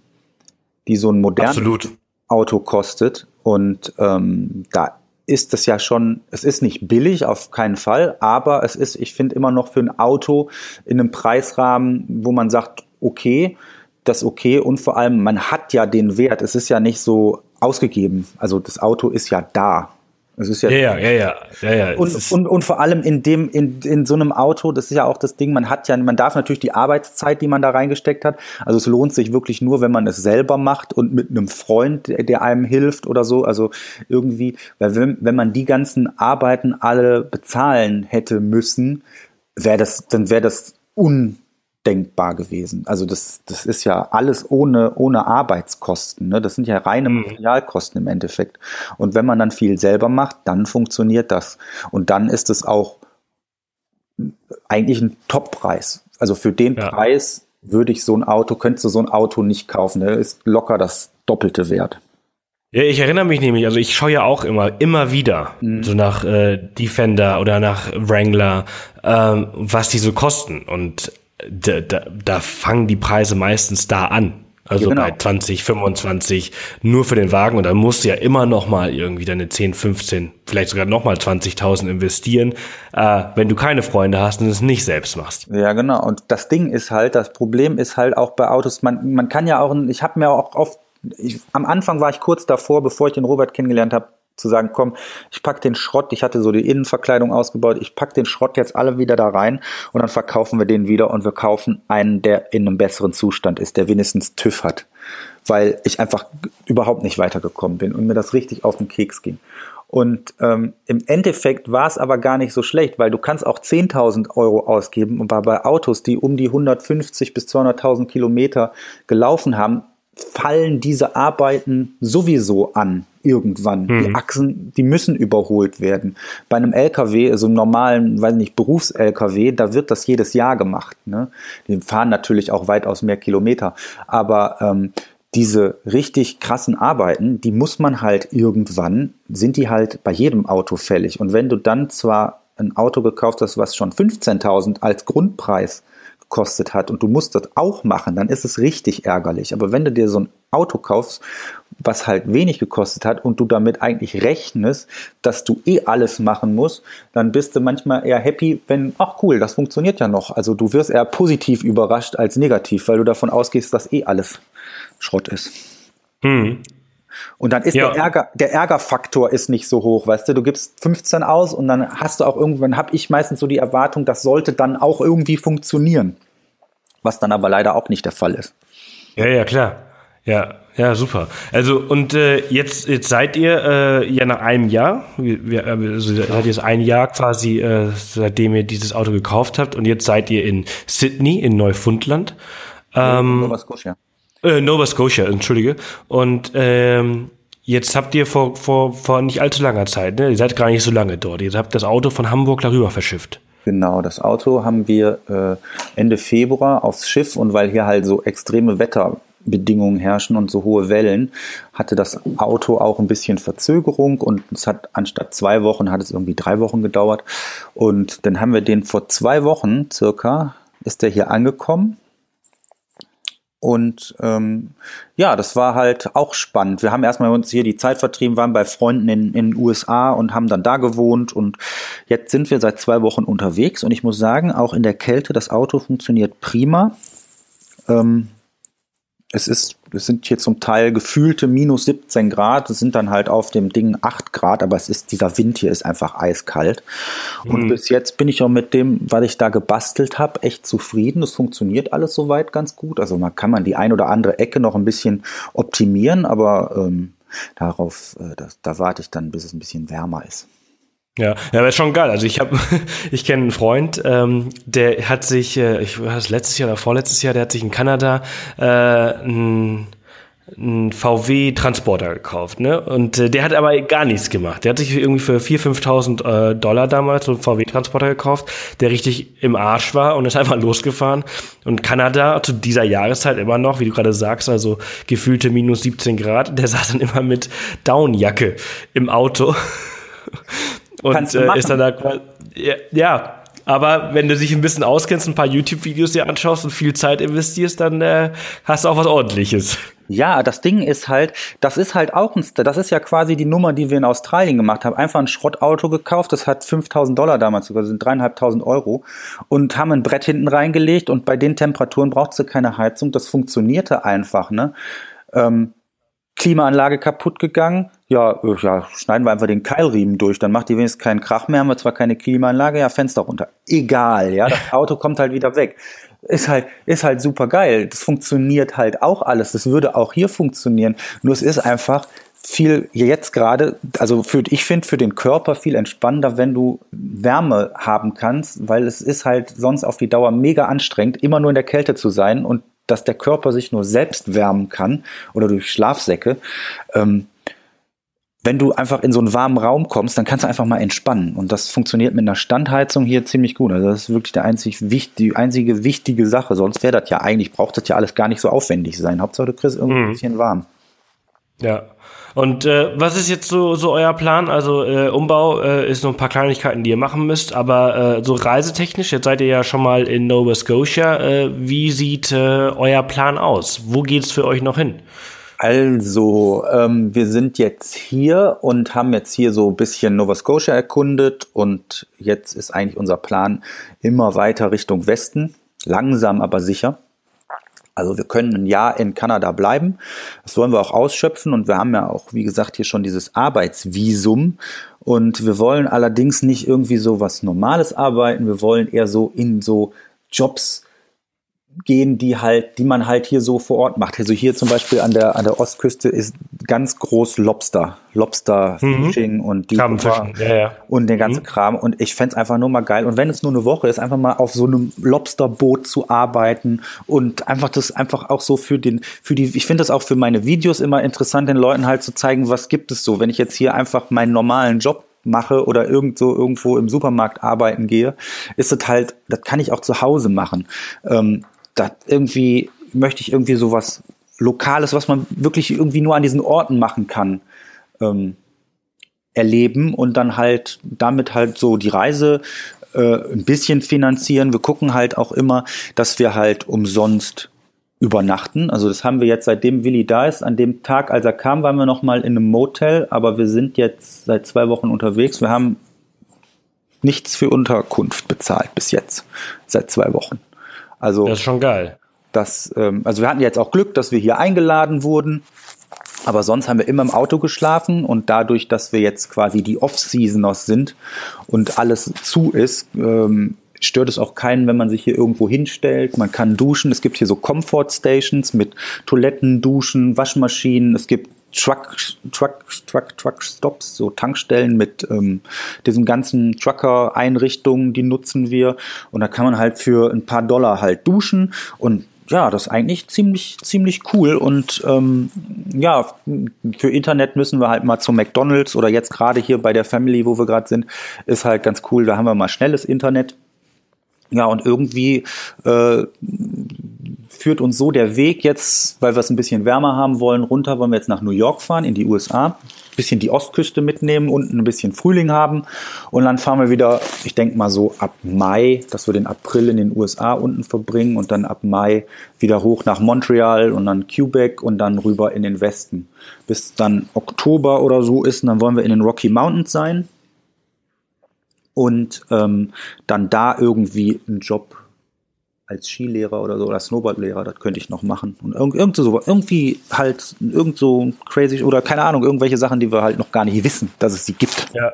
die so ein modernes Absolut. Auto kostet. Und ähm, da ist das ja schon, es ist nicht billig, auf keinen Fall, aber es ist, ich finde, immer noch für ein Auto in einem Preisrahmen, wo man sagt, okay, das okay und vor allem, man hat ja den Wert. Es ist ja nicht so ausgegeben. Also das Auto ist ja da. Es ist ja, ja, ja, ja, ja, ja. Und, und, und vor allem in dem, in, in so einem Auto, das ist ja auch das Ding, man hat ja, man darf natürlich die Arbeitszeit, die man da reingesteckt hat. Also es lohnt sich wirklich nur, wenn man es selber macht und mit einem Freund, der, der einem hilft oder so. Also irgendwie, weil wenn, wenn man die ganzen Arbeiten alle bezahlen hätte müssen, wäre das, dann wäre das un denkbar gewesen. Also das, das ist ja alles ohne, ohne Arbeitskosten. Ne? Das sind ja reine mhm. Materialkosten im Endeffekt. Und wenn man dann viel selber macht, dann funktioniert das. Und dann ist es auch eigentlich ein Toppreis. Also für den ja. Preis würde ich so ein Auto, könntest du so ein Auto nicht kaufen. Der ist locker das doppelte Wert. Ja, ich erinnere mich nämlich, also ich schaue ja auch immer, immer wieder mhm. so nach äh, Defender oder nach Wrangler, ähm, was die so kosten. Und da, da, da fangen die Preise meistens da an. Also genau. bei 20, 25 nur für den Wagen und dann musst du ja immer noch mal irgendwie deine 10, 15, vielleicht sogar noch mal 20.000 investieren, äh, wenn du keine Freunde hast und es nicht selbst machst. Ja, genau. Und das Ding ist halt, das Problem ist halt auch bei Autos, man, man kann ja auch, ich habe mir auch oft, ich, am Anfang war ich kurz davor, bevor ich den Robert kennengelernt habe, zu sagen, komm, ich pack den Schrott, ich hatte so die Innenverkleidung ausgebaut, ich pack den Schrott jetzt alle wieder da rein und dann verkaufen wir den wieder und wir kaufen einen, der in einem besseren Zustand ist, der wenigstens TÜV hat, weil ich einfach überhaupt nicht weitergekommen bin und mir das richtig auf den Keks ging. Und ähm, im Endeffekt war es aber gar nicht so schlecht, weil du kannst auch 10.000 Euro ausgeben und bei Autos, die um die 150 bis 200.000 Kilometer gelaufen haben, fallen diese Arbeiten sowieso an irgendwann. Mhm. Die Achsen, die müssen überholt werden. Bei einem LKW, also einem normalen, weiß nicht, Berufs-LKW, da wird das jedes Jahr gemacht. Ne? Die fahren natürlich auch weitaus mehr Kilometer. Aber ähm, diese richtig krassen Arbeiten, die muss man halt irgendwann, sind die halt bei jedem Auto fällig. Und wenn du dann zwar ein Auto gekauft hast, was schon 15.000 als Grundpreis gekostet hat und du musst das auch machen, dann ist es richtig ärgerlich. Aber wenn du dir so ein Auto kaufst, was halt wenig gekostet hat und du damit eigentlich rechnest, dass du eh alles machen musst, dann bist du manchmal eher happy, wenn, ach cool, das funktioniert ja noch. Also du wirst eher positiv überrascht als negativ, weil du davon ausgehst, dass eh alles Schrott ist. Hm. Und dann ist ja. der Ärger, der Ärgerfaktor ist nicht so hoch, weißt du, du gibst 15 aus und dann hast du auch irgendwann, habe ich meistens so die Erwartung, das sollte dann auch irgendwie funktionieren. Was dann aber leider auch nicht der Fall ist. Ja, ja, klar. Ja, ja, super. Also und äh, jetzt, jetzt seid ihr äh, ja nach einem Jahr, wir, also seid ihr jetzt ein Jahr quasi, äh, seitdem ihr dieses Auto gekauft habt und jetzt seid ihr in Sydney in Neufundland. Ähm, Nova Scotia. Äh, Nova Scotia, entschuldige. Und ähm, jetzt habt ihr vor, vor, vor nicht allzu langer Zeit, ne? Ihr seid gar nicht so lange dort. Ihr habt das Auto von Hamburg darüber verschifft. Genau, das Auto haben wir äh, Ende Februar aufs Schiff und weil hier halt so extreme Wetterbedingungen herrschen und so hohe Wellen, hatte das Auto auch ein bisschen Verzögerung und es hat anstatt zwei Wochen hat es irgendwie drei Wochen gedauert und dann haben wir den vor zwei Wochen circa ist der hier angekommen und ähm, ja, das war halt auch spannend. Wir haben erstmal uns hier die Zeit vertrieben, waren bei Freunden in den USA und haben dann da gewohnt. Und jetzt sind wir seit zwei Wochen unterwegs. Und ich muss sagen, auch in der Kälte, das Auto funktioniert prima. Ähm, es ist, es sind hier zum Teil gefühlte minus 17 Grad. Es sind dann halt auf dem Ding 8 Grad, aber es ist, dieser Wind hier ist einfach eiskalt. Und mhm. bis jetzt bin ich auch mit dem, was ich da gebastelt habe, echt zufrieden. Es funktioniert alles soweit ganz gut. Also man kann man die ein oder andere Ecke noch ein bisschen optimieren, aber ähm, darauf, äh, das, da warte ich dann, bis es ein bisschen wärmer ist. Ja, ja, aber ist schon geil. Also ich habe, [LAUGHS] ich kenne einen Freund, ähm, der hat sich, äh, ich war das letztes Jahr oder vorletztes Jahr, der hat sich in Kanada äh, ein einen VW-Transporter gekauft, ne? Und äh, der hat aber gar nichts gemacht. Der hat sich irgendwie für 4.000, 5.000 äh, Dollar damals so einen VW-Transporter gekauft, der richtig im Arsch war und ist einfach losgefahren. Und Kanada zu dieser Jahreszeit immer noch, wie du gerade sagst, also gefühlte minus 17 Grad, der saß dann immer mit Downjacke im Auto. [LAUGHS] und äh, ist dann da ja, ja, aber wenn du dich ein bisschen auskennst, ein paar YouTube-Videos dir anschaust und viel Zeit investierst, dann äh, hast du auch was ordentliches. Ja, das Ding ist halt, das ist halt auch ein, das ist ja quasi die Nummer, die wir in Australien gemacht haben. Einfach ein Schrottauto gekauft, das hat 5000 Dollar damals sogar, sind dreieinhalbtausend Euro und haben ein Brett hinten reingelegt und bei den Temperaturen braucht sie keine Heizung. Das funktionierte einfach, ne? Ähm, Klimaanlage kaputt gegangen. Ja, äh, ja, schneiden wir einfach den Keilriemen durch, dann macht die wenigstens keinen Krach mehr, haben wir zwar keine Klimaanlage, ja, Fenster runter. Egal, ja, das [LAUGHS] Auto kommt halt wieder weg ist halt, ist halt super geil. Das funktioniert halt auch alles. Das würde auch hier funktionieren. Nur es ist einfach viel jetzt gerade, also für, ich finde für den Körper viel entspannender, wenn du Wärme haben kannst, weil es ist halt sonst auf die Dauer mega anstrengend, immer nur in der Kälte zu sein und dass der Körper sich nur selbst wärmen kann oder durch Schlafsäcke. Ähm, wenn du einfach in so einen warmen Raum kommst, dann kannst du einfach mal entspannen. Und das funktioniert mit einer Standheizung hier ziemlich gut. Also das ist wirklich der einzig, die einzige wichtige Sache. Sonst wäre das ja eigentlich, braucht das ja alles gar nicht so aufwendig sein. Hauptsache du kriegst irgendwie mhm. ein bisschen warm. Ja. Und äh, was ist jetzt so, so euer Plan? Also äh, Umbau äh, ist noch ein paar Kleinigkeiten, die ihr machen müsst, aber äh, so reisetechnisch, jetzt seid ihr ja schon mal in Nova Scotia. Äh, wie sieht äh, euer Plan aus? Wo geht's für euch noch hin? Also, ähm, wir sind jetzt hier und haben jetzt hier so ein bisschen Nova Scotia erkundet und jetzt ist eigentlich unser Plan immer weiter Richtung Westen, langsam aber sicher. Also wir können ein Jahr in Kanada bleiben. Das wollen wir auch ausschöpfen und wir haben ja auch, wie gesagt, hier schon dieses Arbeitsvisum. Und wir wollen allerdings nicht irgendwie so was Normales arbeiten. Wir wollen eher so in so Jobs gehen, die halt, die man halt hier so vor Ort macht. Also hier zum Beispiel an der an der Ostküste ist ganz groß Lobster, Lobster Fishing mhm. und die ja, ja. und der ganze mhm. Kram. Und ich fände einfach nur mal geil. Und wenn es nur eine Woche ist, einfach mal auf so einem Lobsterboot zu arbeiten und einfach das einfach auch so für den, für die, ich finde das auch für meine Videos immer interessant, den Leuten halt zu zeigen, was gibt es so. Wenn ich jetzt hier einfach meinen normalen Job mache oder irgendwo irgendwo im Supermarkt arbeiten gehe, ist es halt, das kann ich auch zu Hause machen. Ähm, das irgendwie möchte ich irgendwie sowas Lokales, was man wirklich irgendwie nur an diesen Orten machen kann, ähm, erleben und dann halt damit halt so die Reise äh, ein bisschen finanzieren. Wir gucken halt auch immer, dass wir halt umsonst übernachten. Also das haben wir jetzt seitdem Willi da ist. An dem Tag, als er kam, waren wir noch mal in einem Motel, aber wir sind jetzt seit zwei Wochen unterwegs. Wir haben nichts für Unterkunft bezahlt bis jetzt, seit zwei Wochen. Also das ist schon geil. Das, ähm, also wir hatten jetzt auch Glück, dass wir hier eingeladen wurden. Aber sonst haben wir immer im Auto geschlafen und dadurch, dass wir jetzt quasi die Off-Seasoners sind und alles zu ist, ähm, stört es auch keinen, wenn man sich hier irgendwo hinstellt. Man kann duschen. Es gibt hier so Comfort Stations mit Toiletten, Duschen, Waschmaschinen. Es gibt Truck, Truck, Truck, Truck Stops, so Tankstellen mit ähm, diesen ganzen Trucker-Einrichtungen, die nutzen wir. Und da kann man halt für ein paar Dollar halt duschen und ja, das ist eigentlich ziemlich, ziemlich cool. Und ähm, ja, für Internet müssen wir halt mal zum McDonalds oder jetzt gerade hier bei der Family, wo wir gerade sind, ist halt ganz cool. Da haben wir mal schnelles Internet. Ja, und irgendwie äh, führt uns so der Weg jetzt, weil wir es ein bisschen wärmer haben wollen, runter, wollen wir jetzt nach New York fahren, in die USA, ein bisschen die Ostküste mitnehmen, unten ein bisschen Frühling haben und dann fahren wir wieder, ich denke mal so ab Mai, dass wir den April in den USA unten verbringen und dann ab Mai wieder hoch nach Montreal und dann Quebec und dann rüber in den Westen. Bis dann Oktober oder so ist und dann wollen wir in den Rocky Mountains sein und ähm, dann da irgendwie einen Job als Skilehrer oder so oder Snowboardlehrer, das könnte ich noch machen. Und irgend, irgend so, irgendwie halt irgend so crazy oder keine Ahnung, irgendwelche Sachen, die wir halt noch gar nicht wissen, dass es sie gibt. Ja.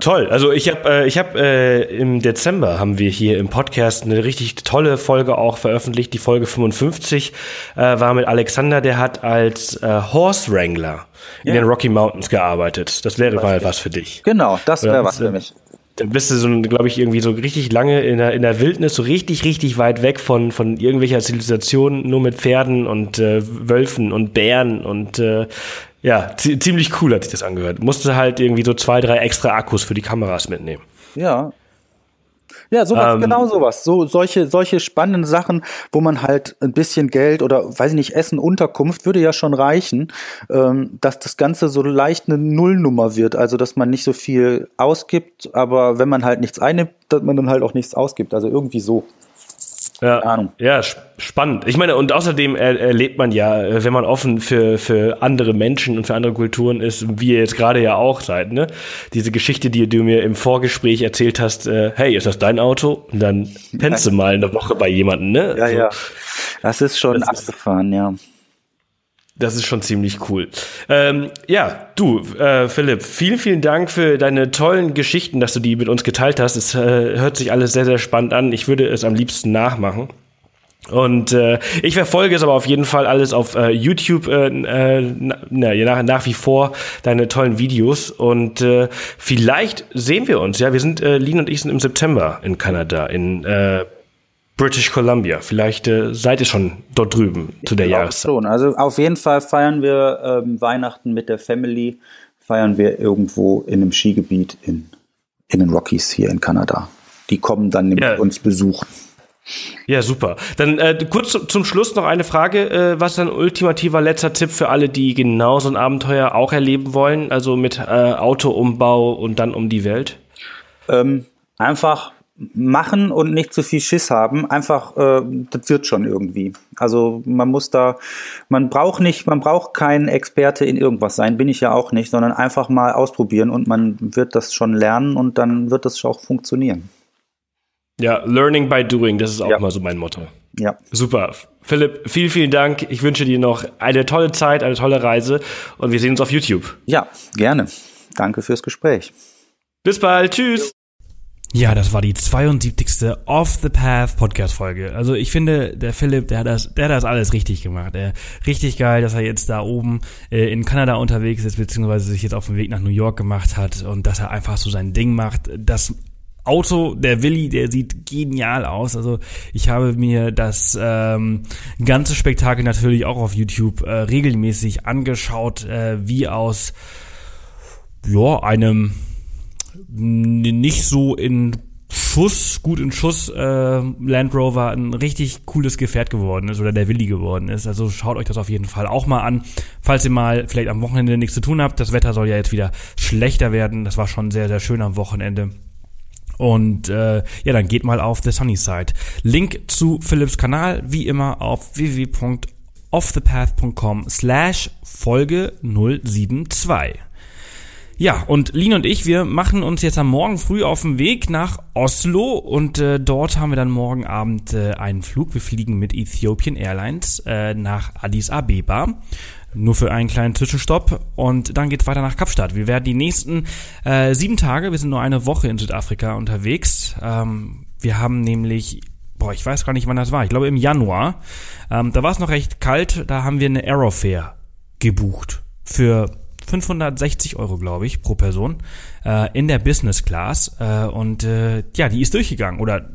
Toll. Also ich habe äh, ich habe äh, im Dezember haben wir hier im Podcast eine richtig tolle Folge auch veröffentlicht. Die Folge 55 äh, war mit Alexander, der hat als äh, Horse Wrangler in den Rocky Mountains gearbeitet. Das wäre mal was für dich. Genau, das wäre was, für mich. Dann bist du so, glaube ich, irgendwie so richtig lange in der, in der Wildnis, so richtig, richtig weit weg von, von irgendwelcher Zivilisation, nur mit Pferden und äh, Wölfen und Bären und äh, ja, zi- ziemlich cool hat sich das angehört. Musste halt irgendwie so zwei, drei extra Akkus für die Kameras mitnehmen. Ja. Ja, sowas, Ähm, genau sowas. So, solche, solche spannenden Sachen, wo man halt ein bisschen Geld oder, weiß ich nicht, Essen, Unterkunft würde ja schon reichen, ähm, dass das Ganze so leicht eine Nullnummer wird. Also, dass man nicht so viel ausgibt, aber wenn man halt nichts einnimmt, dass man dann halt auch nichts ausgibt. Also irgendwie so. Ja, Ahnung. ja sp- spannend. Ich meine, und außerdem er, erlebt man ja, äh, wenn man offen für, für andere Menschen und für andere Kulturen ist, wie ihr jetzt gerade ja auch seid, ne? Diese Geschichte, die du mir im Vorgespräch erzählt hast, äh, hey, ist das dein Auto? Und dann pennst du mal eine Woche bei jemandem, ne? Ja, So. ja. Das ist schon Das ist- abgefahren, ja. Das ist schon ziemlich cool. Ähm, ja, du, äh, Philipp, vielen, vielen Dank für deine tollen Geschichten, dass du die mit uns geteilt hast. Es äh, hört sich alles sehr, sehr spannend an. Ich würde es am liebsten nachmachen. Und äh, ich verfolge es aber auf jeden Fall alles auf äh, YouTube äh, äh, na, na, nach, nach wie vor deine tollen Videos und äh, vielleicht sehen wir uns. Ja, wir sind äh, Lin und ich sind im September in Kanada in äh, British Columbia. Vielleicht äh, seid ihr schon dort drüben zu der Jahreszeit. Schon. Also auf jeden Fall feiern wir ähm, Weihnachten mit der Family, feiern wir irgendwo in einem Skigebiet in, in den Rockies hier in Kanada. Die kommen dann Ja. uns besuchen. Ja, super. Dann äh, kurz zu, zum Schluss noch eine Frage. Äh, was ist ein ultimativer letzter Tipp für alle, die genau so ein Abenteuer auch erleben wollen? Also mit äh, Autoumbau und dann um die Welt? Ähm, einfach machen und nicht zu viel Schiss haben. Einfach, äh, das wird schon irgendwie. Also man muss da, man braucht nicht, man braucht kein Experte in irgendwas sein, bin ich ja auch nicht, sondern einfach mal ausprobieren und man wird das schon lernen und dann wird das auch funktionieren. Ja, Learning by Doing, das ist auch Ja. mal so mein Motto. Ja. Super. Philipp, vielen, vielen Dank. Ich wünsche dir noch eine tolle Zeit, eine tolle Reise und wir sehen uns auf YouTube. Ja, gerne. Danke fürs Gespräch. Bis bald. Tschüss. Ja, das war die 72. Off the Path Podcast Folge. Also ich finde, der Philipp, der hat das, der hat das alles richtig gemacht. Der, richtig geil, dass er jetzt da oben äh, in Kanada unterwegs ist, beziehungsweise sich jetzt auf den Weg nach New York gemacht hat und dass er einfach so sein Ding macht. Das Auto, der Willi, der sieht genial aus. Also ich habe mir das ähm, ganze Spektakel natürlich auch auf YouTube äh, regelmäßig angeschaut, äh, wie aus ja, einem nicht so in Schuss, gut in Schuss äh, Land Rover ein richtig cooles Gefährt geworden ist oder der Willi geworden ist. Also schaut euch das auf jeden Fall auch mal an, falls ihr mal vielleicht am Wochenende nichts zu tun habt. Das Wetter soll ja jetzt wieder schlechter werden. Das war schon sehr, sehr schön am Wochenende. Und äh, ja, dann geht mal auf The Sunny Side. Link zu Philips Kanal, wie immer, auf www.offthepath.com slash Folge 072. Ja, und Lin und ich, wir machen uns jetzt am Morgen früh auf den Weg nach Oslo und äh, dort haben wir dann morgen Abend äh, einen Flug. Wir fliegen mit Ethiopian Airlines äh, nach Addis Abeba. Nur für einen kleinen Zwischenstopp und dann geht's weiter nach Kapstadt. Wir werden die nächsten äh, sieben Tage, wir sind nur eine Woche in Südafrika unterwegs. Ähm, wir haben nämlich, boah, ich weiß gar nicht, wann das war. Ich glaube im Januar. Ähm, da war es noch recht kalt. Da haben wir eine Aerofare gebucht für 560 Euro, glaube ich, pro Person äh, in der Business Class. Äh, und äh, ja, die ist durchgegangen. Oder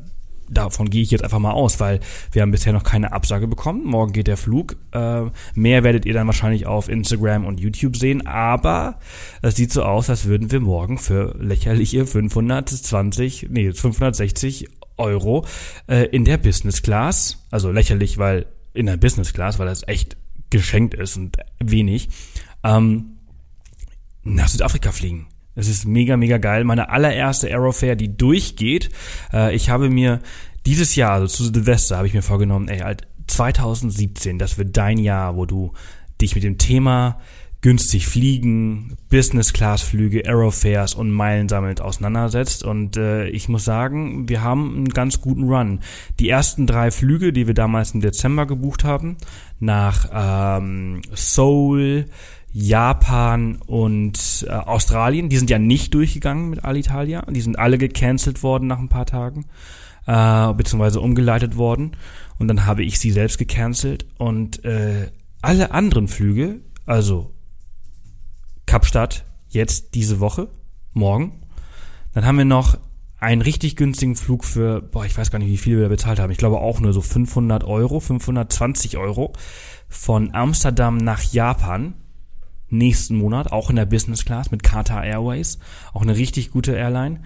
davon gehe ich jetzt einfach mal aus, weil wir haben bisher noch keine Absage bekommen. Morgen geht der Flug. Äh, mehr werdet ihr dann wahrscheinlich auf Instagram und YouTube sehen. Aber es sieht so aus, als würden wir morgen für lächerliche 520, nee, 560 Euro äh, in der Business Class, also lächerlich, weil in der Business Class, weil das echt geschenkt ist und wenig, ähm, nach Südafrika fliegen. Das ist mega, mega geil. Meine allererste Aerofair, die durchgeht. Äh, ich habe mir dieses Jahr, also zu Silvester, habe ich mir vorgenommen, ey, halt 2017, das wird dein Jahr, wo du dich mit dem Thema günstig fliegen, Business-Class-Flüge, Aerofares und Meilen sammelt auseinandersetzt. Und äh, ich muss sagen, wir haben einen ganz guten Run. Die ersten drei Flüge, die wir damals im Dezember gebucht haben, nach ähm, Seoul, Japan und äh, Australien, die sind ja nicht durchgegangen mit Alitalia. Die sind alle gecancelt worden nach ein paar Tagen, äh, beziehungsweise umgeleitet worden. Und dann habe ich sie selbst gecancelt. Und äh, alle anderen Flüge, also Kapstadt jetzt diese Woche, morgen. Dann haben wir noch einen richtig günstigen Flug für, boah, ich weiß gar nicht, wie viel wir da bezahlt haben. Ich glaube auch nur so 500 Euro, 520 Euro von Amsterdam nach Japan nächsten Monat, auch in der Business Class mit Qatar Airways, auch eine richtig gute Airline.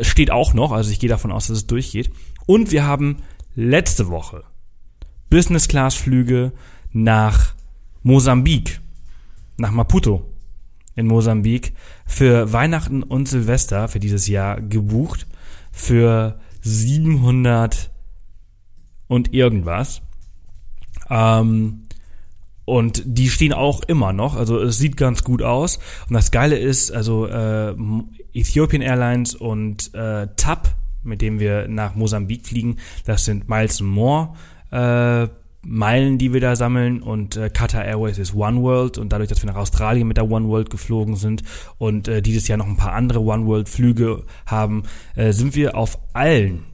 Steht auch noch, also ich gehe davon aus, dass es durchgeht. Und wir haben letzte Woche Business Class Flüge nach Mosambik, nach Maputo in Mosambik für Weihnachten und Silvester für dieses Jahr gebucht für 700 und irgendwas. Ähm, und die stehen auch immer noch, also es sieht ganz gut aus. Und das Geile ist, also äh, Ethiopian Airlines und äh, TAP, mit dem wir nach Mosambik fliegen, das sind Miles More äh, Meilen, die wir da sammeln. Und äh, Qatar Airways ist One World. Und dadurch, dass wir nach Australien mit der One World geflogen sind und äh, dieses Jahr noch ein paar andere One World Flüge haben, äh, sind wir auf allen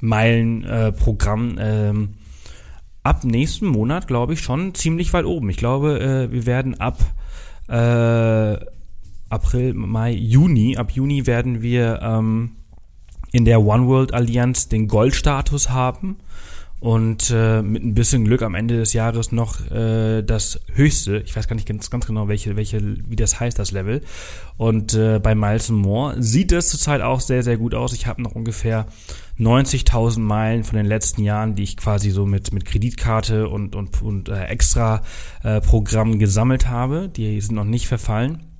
Meilenprogrammen äh, ähm, ab nächsten Monat, glaube ich, schon ziemlich weit oben. Ich glaube, äh, wir werden ab äh, April, Mai, Juni, ab Juni werden wir ähm, in der One World Allianz den Goldstatus haben und äh, mit ein bisschen Glück am Ende des Jahres noch äh, das höchste, ich weiß gar nicht ganz, ganz genau, welche, welche, wie das heißt, das Level. Und äh, bei Miles More sieht es zurzeit auch sehr, sehr gut aus. Ich habe noch ungefähr 90.000 Meilen von den letzten Jahren, die ich quasi so mit, mit Kreditkarte und, und, und äh, extra äh, Programm gesammelt habe. Die sind noch nicht verfallen.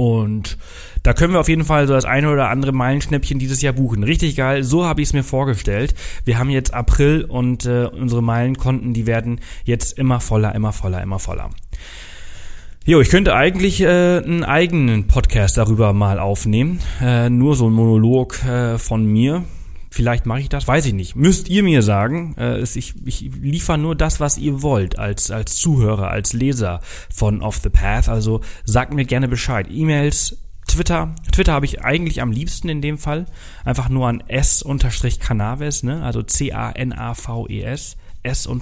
Und da können wir auf jeden Fall so das eine oder andere Meilenschnäppchen dieses Jahr buchen. Richtig geil, so habe ich es mir vorgestellt. Wir haben jetzt April und äh, unsere Meilenkonten, die werden jetzt immer voller, immer voller, immer voller. Jo, ich könnte eigentlich äh, einen eigenen Podcast darüber mal aufnehmen. Äh, nur so ein Monolog äh, von mir. Vielleicht mache ich das, weiß ich nicht. Müsst ihr mir sagen. Äh, ich, ich liefere nur das, was ihr wollt, als, als Zuhörer, als Leser von Off the Path. Also sagt mir gerne Bescheid. E-Mails, Twitter. Twitter habe ich eigentlich am liebsten in dem Fall. Einfach nur an s-canaves, ne? Also C-A-N-A-V-E-S. S-C-A-N-A-V-E-S.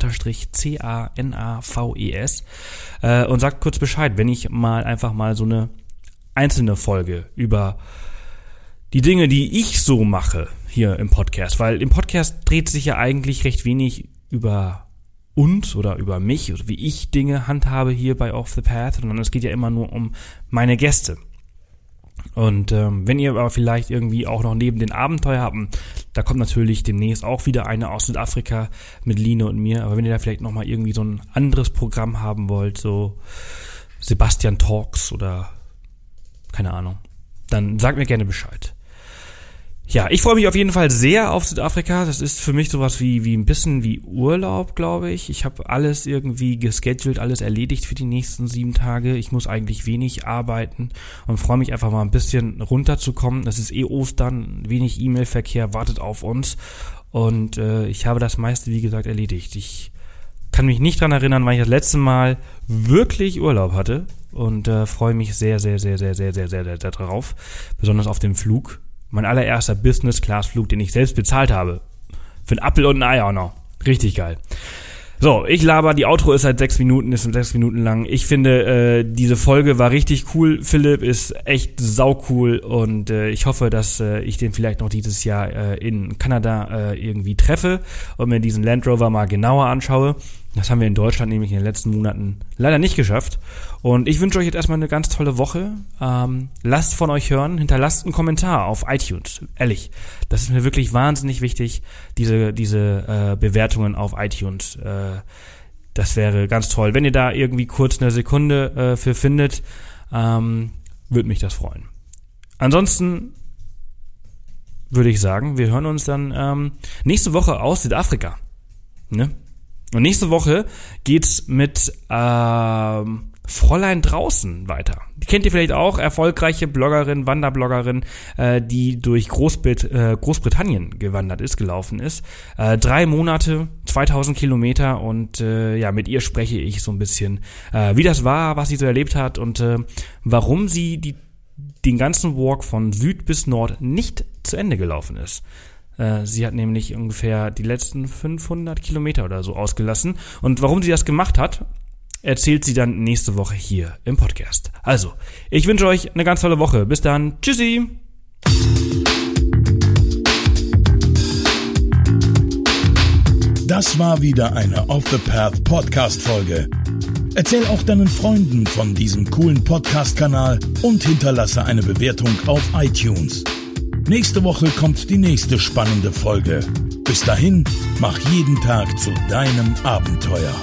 Äh, und sagt kurz Bescheid, wenn ich mal einfach mal so eine einzelne Folge über die Dinge, die ich so mache, hier im Podcast, weil im Podcast dreht sich ja eigentlich recht wenig über uns oder über mich oder wie ich Dinge handhabe hier bei Off the Path, sondern es geht ja immer nur um meine Gäste. Und ähm, wenn ihr aber vielleicht irgendwie auch noch neben den Abenteuer habt, da kommt natürlich demnächst auch wieder eine aus Südafrika mit Line und mir, aber wenn ihr da vielleicht nochmal irgendwie so ein anderes Programm haben wollt, so Sebastian Talks oder keine Ahnung, dann sagt mir gerne Bescheid. Ja, ich freue mich auf jeden Fall sehr auf Südafrika. Das ist für mich sowas wie, wie ein bisschen wie Urlaub, glaube ich. Ich habe alles irgendwie gescheduled, alles erledigt für die nächsten sieben Tage. Ich muss eigentlich wenig arbeiten und freue mich einfach mal ein bisschen runterzukommen. Es ist eh Ostern, wenig E-Mail-Verkehr wartet auf uns. Und äh, ich habe das meiste, wie gesagt, erledigt. Ich kann mich nicht dran erinnern, weil ich das letzte Mal wirklich Urlaub hatte und äh, freue mich sehr, sehr, sehr, sehr, sehr, sehr, sehr, sehr darauf. Besonders auf den Flug mein allererster Business-Class-Flug, den ich selbst bezahlt habe. Für ein Apfel und ein Ei auch noch. Richtig geil. So, ich laber, die Outro ist seit sechs Minuten, ist sechs Minuten lang. Ich finde, äh, diese Folge war richtig cool. Philipp ist echt saucool und äh, ich hoffe, dass äh, ich den vielleicht noch dieses Jahr äh, in Kanada äh, irgendwie treffe und mir diesen Land Rover mal genauer anschaue. Das haben wir in Deutschland nämlich in den letzten Monaten leider nicht geschafft. Und ich wünsche euch jetzt erstmal eine ganz tolle Woche. Ähm, lasst von euch hören, hinterlasst einen Kommentar auf iTunes. Ehrlich, das ist mir wirklich wahnsinnig wichtig, diese, diese äh, Bewertungen auf iTunes. Äh, das wäre ganz toll. Wenn ihr da irgendwie kurz eine Sekunde äh, für findet, ähm, würde mich das freuen. Ansonsten würde ich sagen, wir hören uns dann ähm, nächste Woche aus Südafrika. Ne? Und nächste Woche geht's mit ähm, Fräulein draußen weiter. Die kennt ihr vielleicht auch, erfolgreiche Bloggerin, Wanderbloggerin, äh, die durch Großbrit äh, Großbritannien gewandert ist, gelaufen ist. Äh, drei Monate, 2000 Kilometer und äh, ja, mit ihr spreche ich so ein bisschen, äh, wie das war, was sie so erlebt hat und äh, warum sie die, den ganzen Walk von Süd bis Nord nicht zu Ende gelaufen ist. Äh, sie hat nämlich ungefähr die letzten 500 Kilometer oder so ausgelassen. Und warum sie das gemacht hat, erzählt sie dann nächste Woche hier im Podcast. Also, ich wünsche euch eine ganz tolle Woche. Bis dann. Tschüssi. Das war wieder eine Off the Path Podcast Folge. Erzähl auch deinen Freunden von diesem coolen Podcast-Kanal und hinterlasse eine Bewertung auf iTunes. Nächste Woche kommt die nächste spannende Folge. Bis dahin, mach jeden Tag zu deinem Abenteuer.